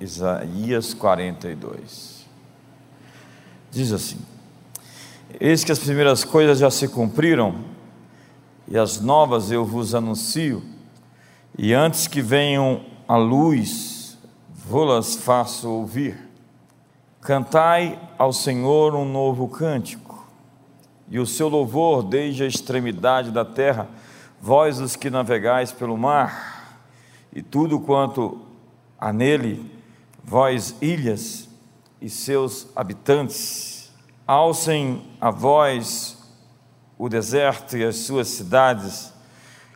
Isaías 42. Diz assim: Eis que as primeiras coisas já se cumpriram, e as novas eu vos anuncio, e antes que venham a luz, vou-las faço ouvir. Cantai ao Senhor um novo cântico, e o seu louvor desde a extremidade da terra, vós os que navegais pelo mar, e tudo quanto há nele, vós ilhas e seus habitantes, alcem a voz o deserto e as suas cidades,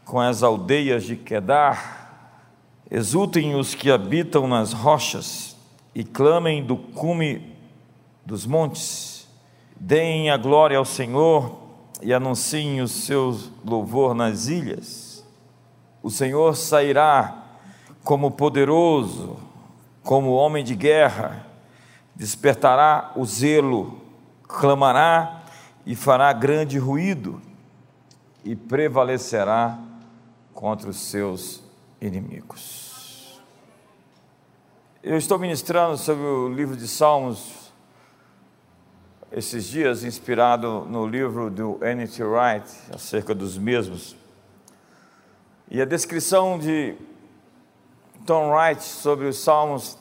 com as aldeias de Quedar, exultem os que habitam nas rochas e clamem do cume dos montes, deem a glória ao Senhor e anunciem o seu louvor nas ilhas. O Senhor sairá como poderoso, como homem de guerra, despertará o zelo, clamará e fará grande ruído e prevalecerá contra os seus inimigos. Eu estou ministrando sobre o livro de Salmos esses dias, inspirado no livro do N.T. Wright, acerca dos mesmos. E a descrição de Tom Wright sobre os Salmos,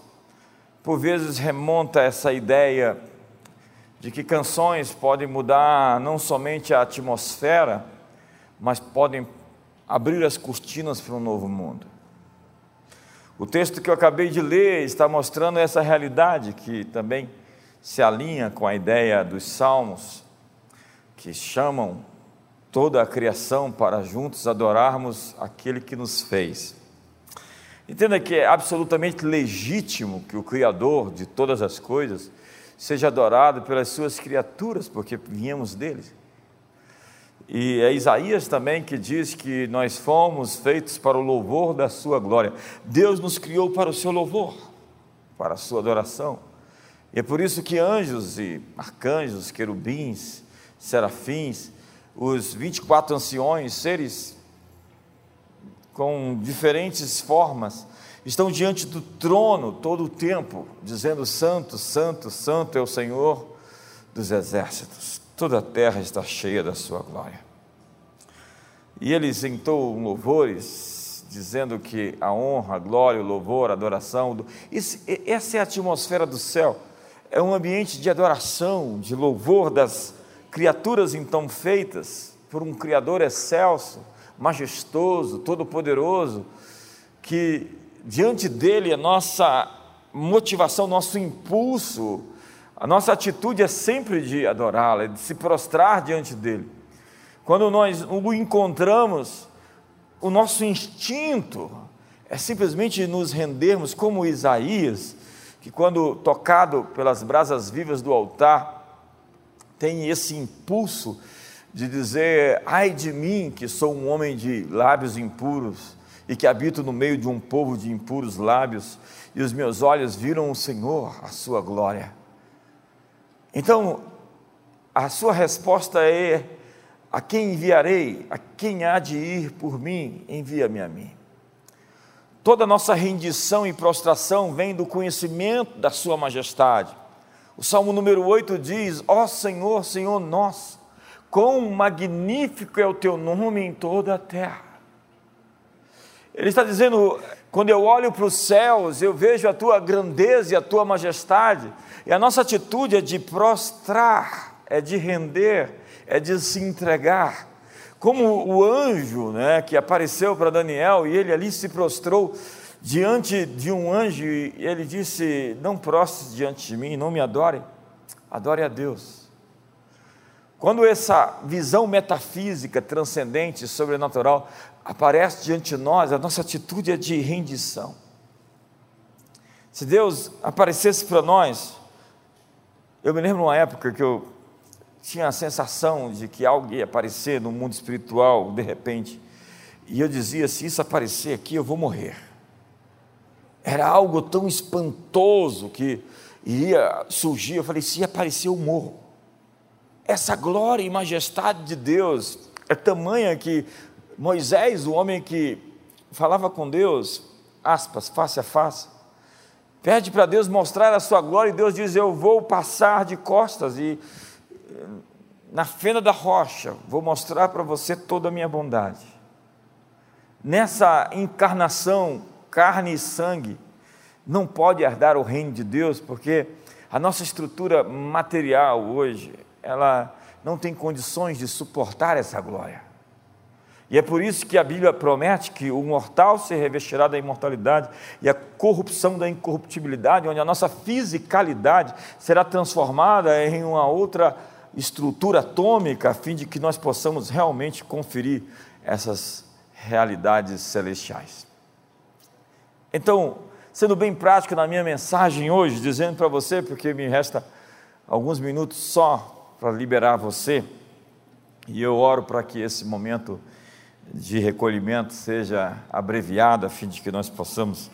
por vezes remonta essa ideia de que canções podem mudar não somente a atmosfera, mas podem abrir as cortinas para um novo mundo. O texto que eu acabei de ler está mostrando essa realidade que também se alinha com a ideia dos salmos, que chamam toda a criação para juntos adorarmos aquele que nos fez. Entenda que é absolutamente legítimo que o Criador de todas as coisas seja adorado pelas suas criaturas, porque viemos dele. E é Isaías também que diz que nós fomos feitos para o louvor da sua glória. Deus nos criou para o seu louvor, para a sua adoração. E é por isso que anjos e arcanjos, querubins, serafins, os 24 anciões, seres com diferentes formas, estão diante do trono todo o tempo, dizendo: Santo, Santo, Santo é o Senhor dos exércitos, toda a terra está cheia da sua glória. E ele sentou louvores, dizendo que a honra, a glória, o louvor, a adoração, essa é a atmosfera do céu, é um ambiente de adoração, de louvor das criaturas então feitas por um Criador excelso majestoso, todo-poderoso, que diante dele a nossa motivação, nosso impulso, a nossa atitude é sempre de adorá-lo, é de se prostrar diante dele. Quando nós o encontramos, o nosso instinto é simplesmente nos rendermos, como Isaías, que quando tocado pelas brasas vivas do altar, tem esse impulso de dizer: ai de mim, que sou um homem de lábios impuros e que habito no meio de um povo de impuros lábios, e os meus olhos viram o Senhor, a sua glória. Então, a sua resposta é: a quem enviarei? A quem há de ir por mim? Envia-me a mim. Toda nossa rendição e prostração vem do conhecimento da Sua majestade. O Salmo número 8 diz: Ó Senhor, Senhor nosso, quão magnífico é o teu nome em toda a terra. Ele está dizendo: quando eu olho para os céus, eu vejo a tua grandeza e a tua majestade, e a nossa atitude é de prostrar, é de render, é de se entregar. Como o anjo né, que apareceu para Daniel e ele ali se prostrou diante de um anjo e ele disse: Não prostre diante de mim, não me adore, adore a Deus. Quando essa visão metafísica, transcendente, sobrenatural aparece diante de nós, a nossa atitude é de rendição. Se Deus aparecesse para nós, eu me lembro uma época que eu tinha a sensação de que algo ia aparecer no mundo espiritual de repente, e eu dizia: se isso aparecer aqui, eu vou morrer. Era algo tão espantoso que iria surgir. Eu falei: se aparecer, eu morro. Essa glória e majestade de Deus é tamanha que Moisés, o homem que falava com Deus, aspas, face a face, Pede para Deus mostrar a sua glória e Deus diz: Eu vou passar de costas e na fenda da rocha vou mostrar para você toda a minha bondade. Nessa encarnação, carne e sangue, não pode herdar o reino de Deus, porque a nossa estrutura material hoje, ela não tem condições de suportar essa glória. E é por isso que a Bíblia promete que o mortal se revestirá da imortalidade e a corrupção da incorruptibilidade, onde a nossa fisicalidade será transformada em uma outra estrutura atômica, a fim de que nós possamos realmente conferir essas realidades celestiais. Então, sendo bem prático na minha mensagem hoje, dizendo para você, porque me resta alguns minutos só para liberar você, e eu oro para que esse momento de recolhimento seja abreviado, a fim de que nós possamos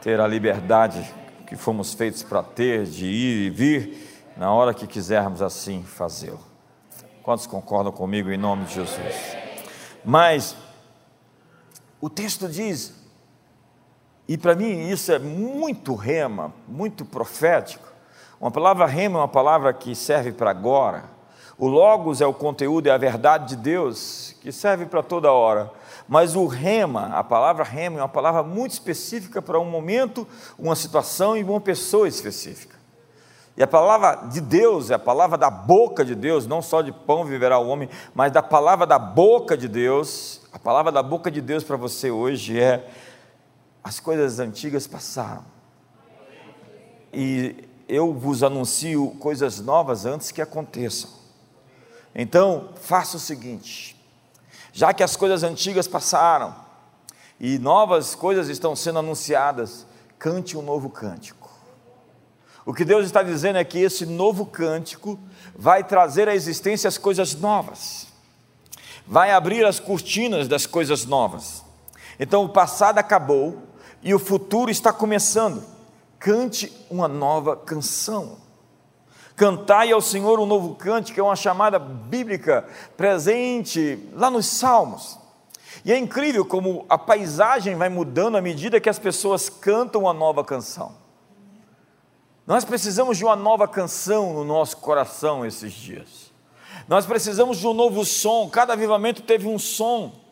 ter a liberdade que fomos feitos para ter, de ir e vir, na hora que quisermos assim fazê-lo. Quantos concordam comigo em nome de Jesus? Mas, o texto diz, e para mim isso é muito rema, muito profético. Uma palavra rema é uma palavra que serve para agora. O logos é o conteúdo, é a verdade de Deus, que serve para toda hora. Mas o rema, a palavra rema é uma palavra muito específica para um momento, uma situação e uma pessoa específica. E a palavra de Deus é a palavra da boca de Deus, não só de pão viverá o homem, mas da palavra da boca de Deus. A palavra da boca de Deus para você hoje é as coisas antigas passaram. E eu vos anuncio coisas novas antes que aconteçam. Então, faça o seguinte: já que as coisas antigas passaram e novas coisas estão sendo anunciadas, cante um novo cântico. O que Deus está dizendo é que esse novo cântico vai trazer à existência as coisas novas, vai abrir as cortinas das coisas novas. Então, o passado acabou, e o futuro está começando. Cante uma nova canção. Cantai ao Senhor um novo cântico, é uma chamada bíblica presente lá nos Salmos. E é incrível como a paisagem vai mudando à medida que as pessoas cantam uma nova canção. Nós precisamos de uma nova canção no nosso coração esses dias. Nós precisamos de um novo som. Cada avivamento teve um som.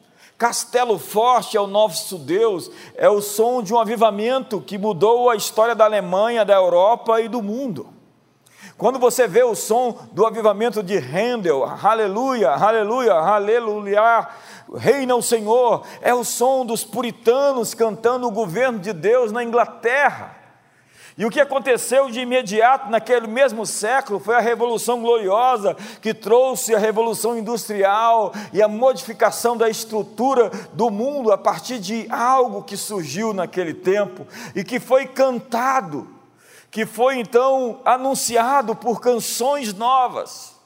Castelo Forte é o nosso Deus, é o som de um avivamento que mudou a história da Alemanha, da Europa e do mundo. Quando você vê o som do avivamento de Handel, aleluia, aleluia, aleluia, reina o Senhor, é o som dos puritanos cantando o governo de Deus na Inglaterra. E o que aconteceu de imediato naquele mesmo século foi a Revolução Gloriosa, que trouxe a Revolução Industrial e a modificação da estrutura do mundo a partir de algo que surgiu naquele tempo e que foi cantado, que foi então anunciado por canções novas.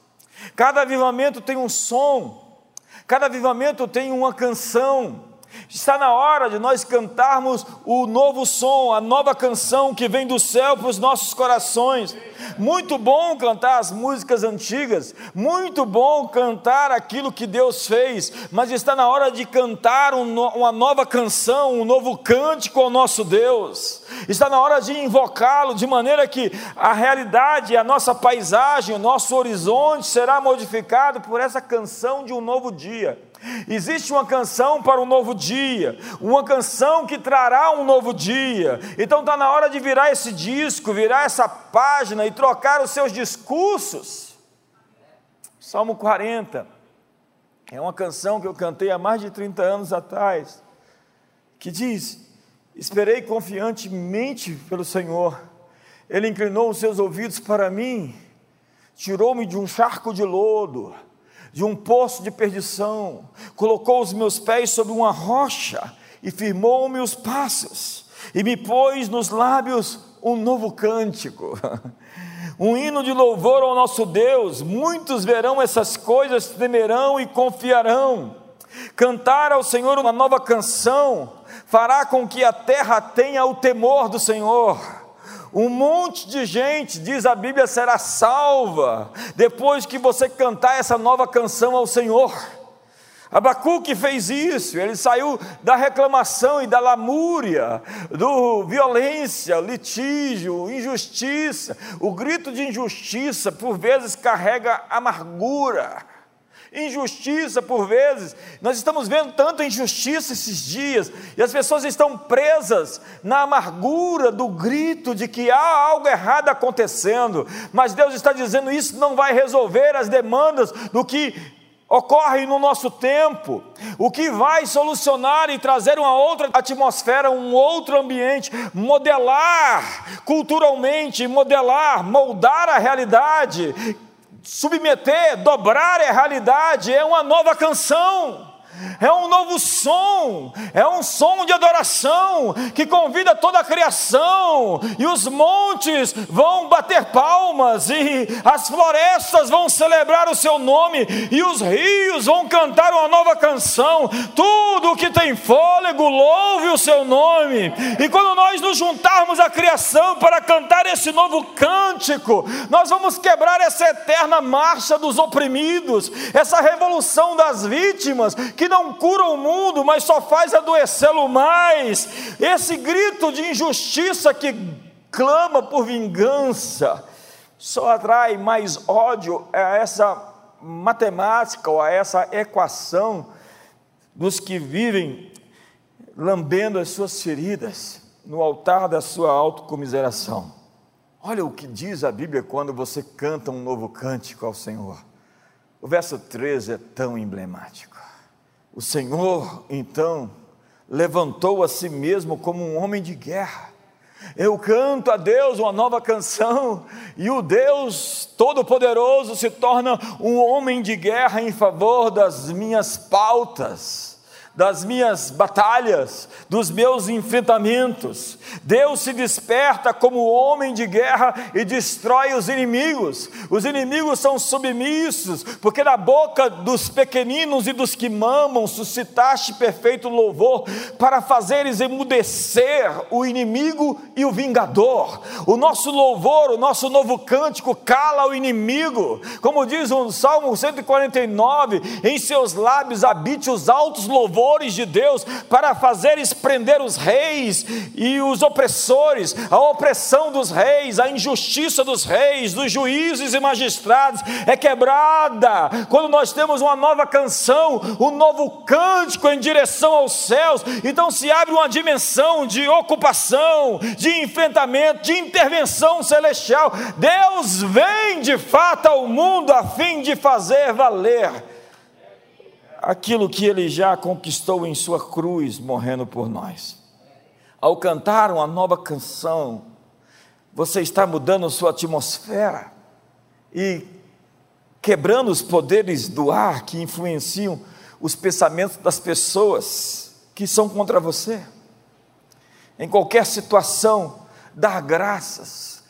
Cada avivamento tem um som, cada avivamento tem uma canção. Está na hora de nós cantarmos o novo som, a nova canção que vem do céu para os nossos corações. Muito bom cantar as músicas antigas, muito bom cantar aquilo que Deus fez, mas está na hora de cantar uma nova canção, um novo cântico ao nosso Deus. Está na hora de invocá-lo de maneira que a realidade, a nossa paisagem, o nosso horizonte será modificado por essa canção de um novo dia. Existe uma canção para um novo dia, uma canção que trará um novo dia. Então está na hora de virar esse disco, virar essa página e trocar os seus discursos. Salmo 40 é uma canção que eu cantei há mais de 30 anos atrás, que diz: Esperei confiantemente pelo Senhor, Ele inclinou os seus ouvidos para mim, tirou-me de um charco de lodo de um poço de perdição, colocou os meus pés sobre uma rocha e firmou-me os passos, e me pôs nos lábios um novo cântico, um hino de louvor ao nosso Deus. Muitos verão essas coisas, temerão e confiarão. Cantar ao Senhor uma nova canção fará com que a terra tenha o temor do Senhor um monte de gente, diz a Bíblia, será salva depois que você cantar essa nova canção ao Senhor. Abacuque fez isso, ele saiu da reclamação e da lamúria, do violência, litígio, injustiça. O grito de injustiça por vezes carrega amargura. Injustiça por vezes, nós estamos vendo tanta injustiça esses dias, e as pessoas estão presas na amargura do grito de que há algo errado acontecendo, mas Deus está dizendo: isso não vai resolver as demandas do que ocorre no nosso tempo, o que vai solucionar e trazer uma outra atmosfera, um outro ambiente, modelar culturalmente, modelar, moldar a realidade, submeter, dobrar a realidade, é uma nova canção é um novo som, é um som de adoração que convida toda a criação, e os montes vão bater palmas, e as florestas vão celebrar o seu nome, e os rios vão cantar uma nova canção. Tudo que tem fôlego, louve o seu nome. E quando nós nos juntarmos à criação para cantar esse novo cântico, nós vamos quebrar essa eterna marcha dos oprimidos, essa revolução das vítimas que não cura o mundo, mas só faz adoecê-lo mais. Esse grito de injustiça que clama por vingança só atrai mais ódio a essa matemática ou a essa equação dos que vivem lambendo as suas feridas no altar da sua autocomiseração. Olha o que diz a Bíblia quando você canta um novo cântico ao Senhor. O verso 13 é tão emblemático. O Senhor, então, levantou a si mesmo como um homem de guerra. Eu canto a Deus uma nova canção, e o Deus Todo-Poderoso se torna um homem de guerra em favor das minhas pautas das minhas batalhas, dos meus enfrentamentos. Deus se desperta como homem de guerra e destrói os inimigos. Os inimigos são submissos, porque na boca dos pequeninos e dos que mamam suscitaste perfeito louvor para fazeres emudecer o inimigo e o vingador. O nosso louvor, o nosso novo cântico cala o inimigo. Como diz o Salmo 149, em seus lábios habite os altos louvores louvores de Deus para fazeres prender os reis e os opressores, a opressão dos reis, a injustiça dos reis, dos juízes e magistrados é quebrada quando nós temos uma nova canção, um novo cântico em direção aos céus. Então se abre uma dimensão de ocupação, de enfrentamento, de intervenção celestial. Deus vem de fato ao mundo a fim de fazer valer aquilo que ele já conquistou em sua cruz, morrendo por nós. Ao cantar uma nova canção, você está mudando sua atmosfera e quebrando os poderes do ar que influenciam os pensamentos das pessoas que são contra você. Em qualquer situação, dar graças,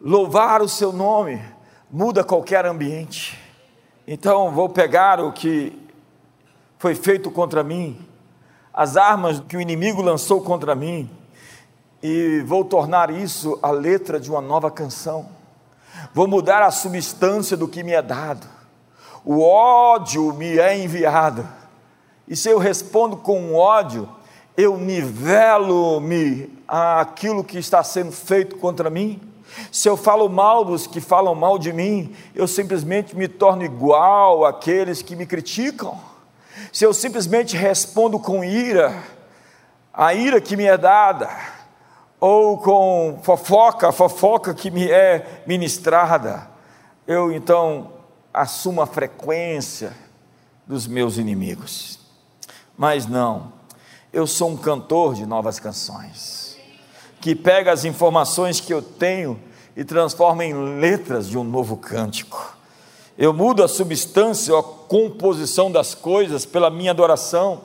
louvar o seu nome, muda qualquer ambiente. Então, vou pegar o que foi feito contra mim, as armas que o inimigo lançou contra mim, e vou tornar isso a letra de uma nova canção. Vou mudar a substância do que me é dado. O ódio me é enviado. E se eu respondo com ódio, eu nivelo-me àquilo que está sendo feito contra mim. Se eu falo mal dos que falam mal de mim, eu simplesmente me torno igual àqueles que me criticam se eu simplesmente respondo com ira, a ira que me é dada, ou com fofoca, a fofoca que me é ministrada, eu então assumo a frequência dos meus inimigos. Mas não, eu sou um cantor de novas canções, que pega as informações que eu tenho e transforma em letras de um novo cântico eu mudo a substância, a composição das coisas pela minha adoração.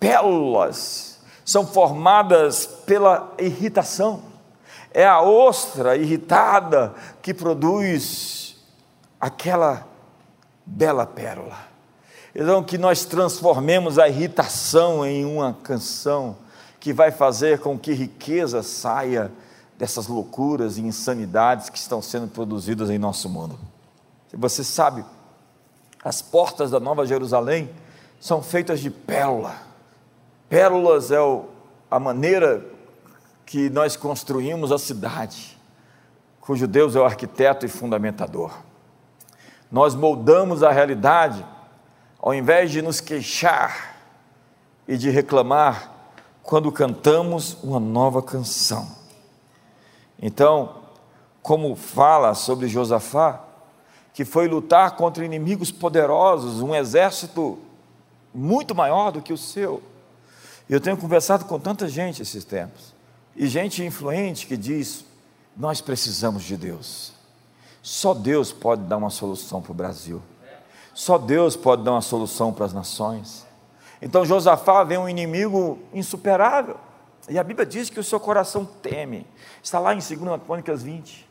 Pérolas são formadas pela irritação. É a ostra irritada que produz aquela bela pérola. Então, que nós transformemos a irritação em uma canção que vai fazer com que riqueza saia dessas loucuras e insanidades que estão sendo produzidas em nosso mundo. Você sabe, as portas da Nova Jerusalém são feitas de pérola. Pérolas é o, a maneira que nós construímos a cidade, cujo Deus é o arquiteto e fundamentador. Nós moldamos a realidade, ao invés de nos queixar e de reclamar, quando cantamos uma nova canção. Então, como fala sobre Josafá, que foi lutar contra inimigos poderosos, um exército muito maior do que o seu. Eu tenho conversado com tanta gente esses tempos, e gente influente que diz: nós precisamos de Deus. Só Deus pode dar uma solução para o Brasil. Só Deus pode dar uma solução para as nações. Então Josafá vê um inimigo insuperável. E a Bíblia diz que o seu coração teme. Está lá em 2 Crônicas 20.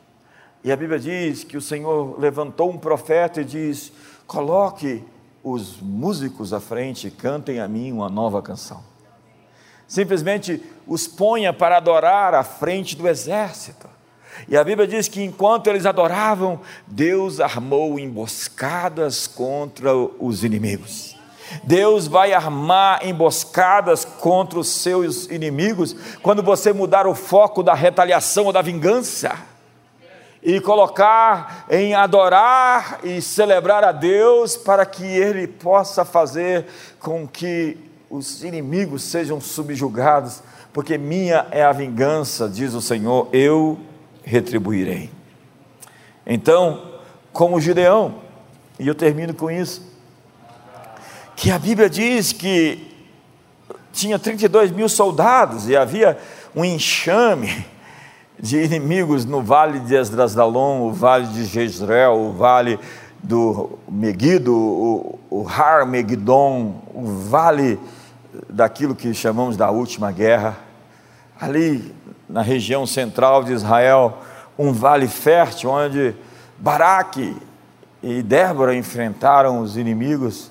E a Bíblia diz que o Senhor levantou um profeta e diz: coloque os músicos à frente, cantem a mim uma nova canção. Simplesmente os ponha para adorar à frente do exército. E a Bíblia diz que enquanto eles adoravam, Deus armou emboscadas contra os inimigos. Deus vai armar emboscadas contra os seus inimigos quando você mudar o foco da retaliação ou da vingança e colocar em adorar e celebrar a Deus para que Ele possa fazer com que os inimigos sejam subjugados, porque minha é a vingança, diz o Senhor, eu retribuirei. Então, como Gideão, e eu termino com isso, que a Bíblia diz que tinha 32 mil soldados e havia um enxame de inimigos no vale de Esdrasdalon, o vale de Jezreel, o vale do Megido, o, o Har Megidon, o vale daquilo que chamamos da última guerra. Ali na região central de Israel, um vale fértil onde Baraque e Débora enfrentaram os inimigos,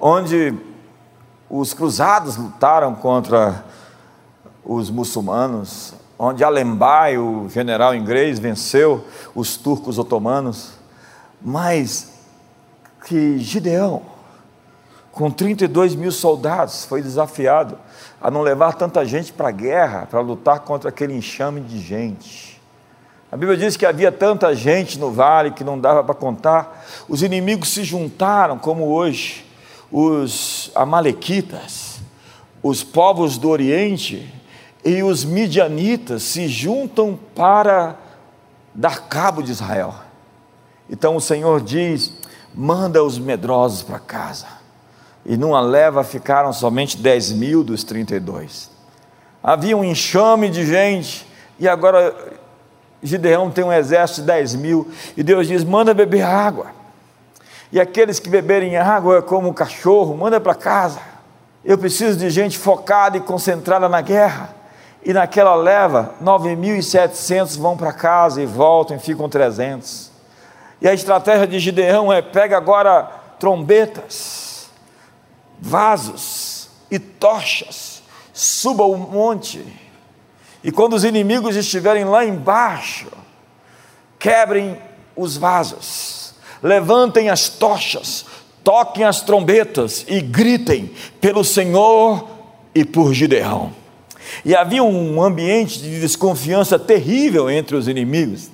onde os cruzados lutaram contra os muçulmanos, onde Alembai, o general inglês, venceu os turcos otomanos, mas que Gideão, com 32 mil soldados, foi desafiado a não levar tanta gente para a guerra, para lutar contra aquele enxame de gente. A Bíblia diz que havia tanta gente no vale que não dava para contar. Os inimigos se juntaram, como hoje, os Amalequitas, os povos do Oriente, e os midianitas se juntam para dar cabo de Israel. Então o Senhor diz: manda os medrosos para casa. E numa leva ficaram somente 10 mil dos 32. Havia um enxame de gente, e agora Gideão tem um exército de 10 mil, e Deus diz: manda beber água. E aqueles que beberem água como um cachorro, manda para casa. Eu preciso de gente focada e concentrada na guerra e naquela leva, 9.700 vão para casa e voltam e ficam 300. E a estratégia de Gideão é: pega agora trombetas, vasos e tochas, suba o monte, e quando os inimigos estiverem lá embaixo, quebrem os vasos, levantem as tochas, toquem as trombetas e gritem pelo Senhor e por Gideão. E havia um ambiente de desconfiança terrível entre os inimigos.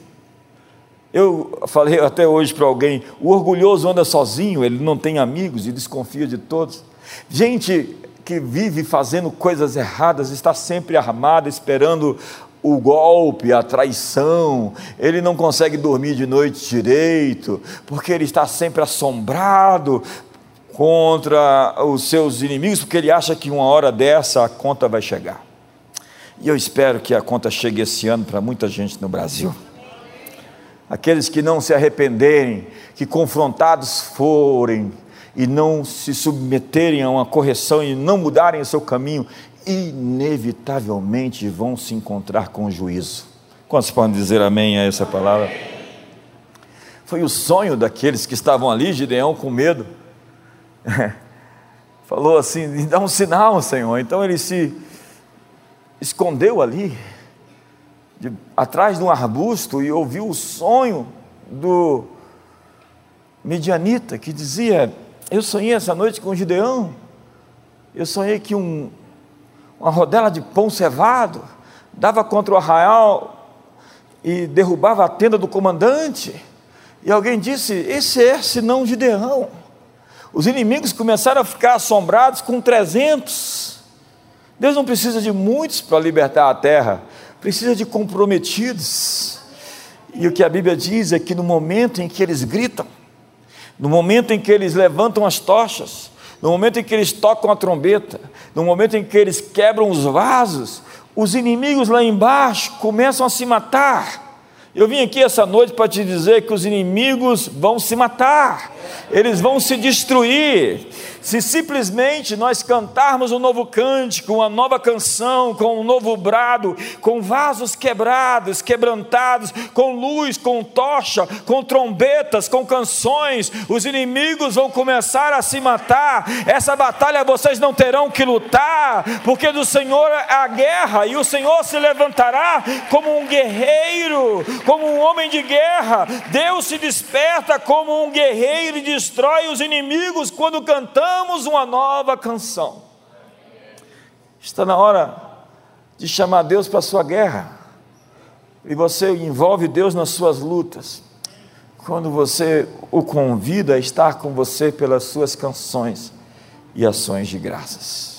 Eu falei até hoje para alguém: o orgulhoso anda sozinho, ele não tem amigos e desconfia de todos. Gente que vive fazendo coisas erradas está sempre armada, esperando o golpe, a traição, ele não consegue dormir de noite direito, porque ele está sempre assombrado contra os seus inimigos, porque ele acha que uma hora dessa a conta vai chegar. E eu espero que a conta chegue esse ano para muita gente no Brasil. Aqueles que não se arrependerem, que confrontados forem e não se submeterem a uma correção e não mudarem o seu caminho, inevitavelmente vão se encontrar com o juízo. Quantos podem dizer amém a essa palavra? Foi o sonho daqueles que estavam ali, Gideão com medo. Falou assim: dá um sinal, Senhor. Então ele se escondeu ali, de, atrás de um arbusto, e ouviu o sonho do medianita que dizia: Eu sonhei essa noite com Gideão, Eu sonhei que um, uma rodela de pão cevado dava contra o arraial e derrubava a tenda do comandante. E alguém disse: Esse é senão Gideão. Os inimigos começaram a ficar assombrados com 300. Deus não precisa de muitos para libertar a terra, precisa de comprometidos. E o que a Bíblia diz é que no momento em que eles gritam, no momento em que eles levantam as tochas, no momento em que eles tocam a trombeta, no momento em que eles quebram os vasos, os inimigos lá embaixo começam a se matar. Eu vim aqui essa noite para te dizer que os inimigos vão se matar, eles vão se destruir. Se simplesmente nós cantarmos um novo cântico, uma nova canção, com um novo brado, com vasos quebrados, quebrantados, com luz, com tocha, com trombetas, com canções, os inimigos vão começar a se matar. Essa batalha vocês não terão que lutar, porque do Senhor é a guerra e o Senhor se levantará como um guerreiro, como um homem de guerra. Deus se desperta como um guerreiro e destrói os inimigos quando cantamos uma nova canção. Está na hora de chamar Deus para a sua guerra. E você envolve Deus nas suas lutas. Quando você o convida a estar com você pelas suas canções e ações de graças.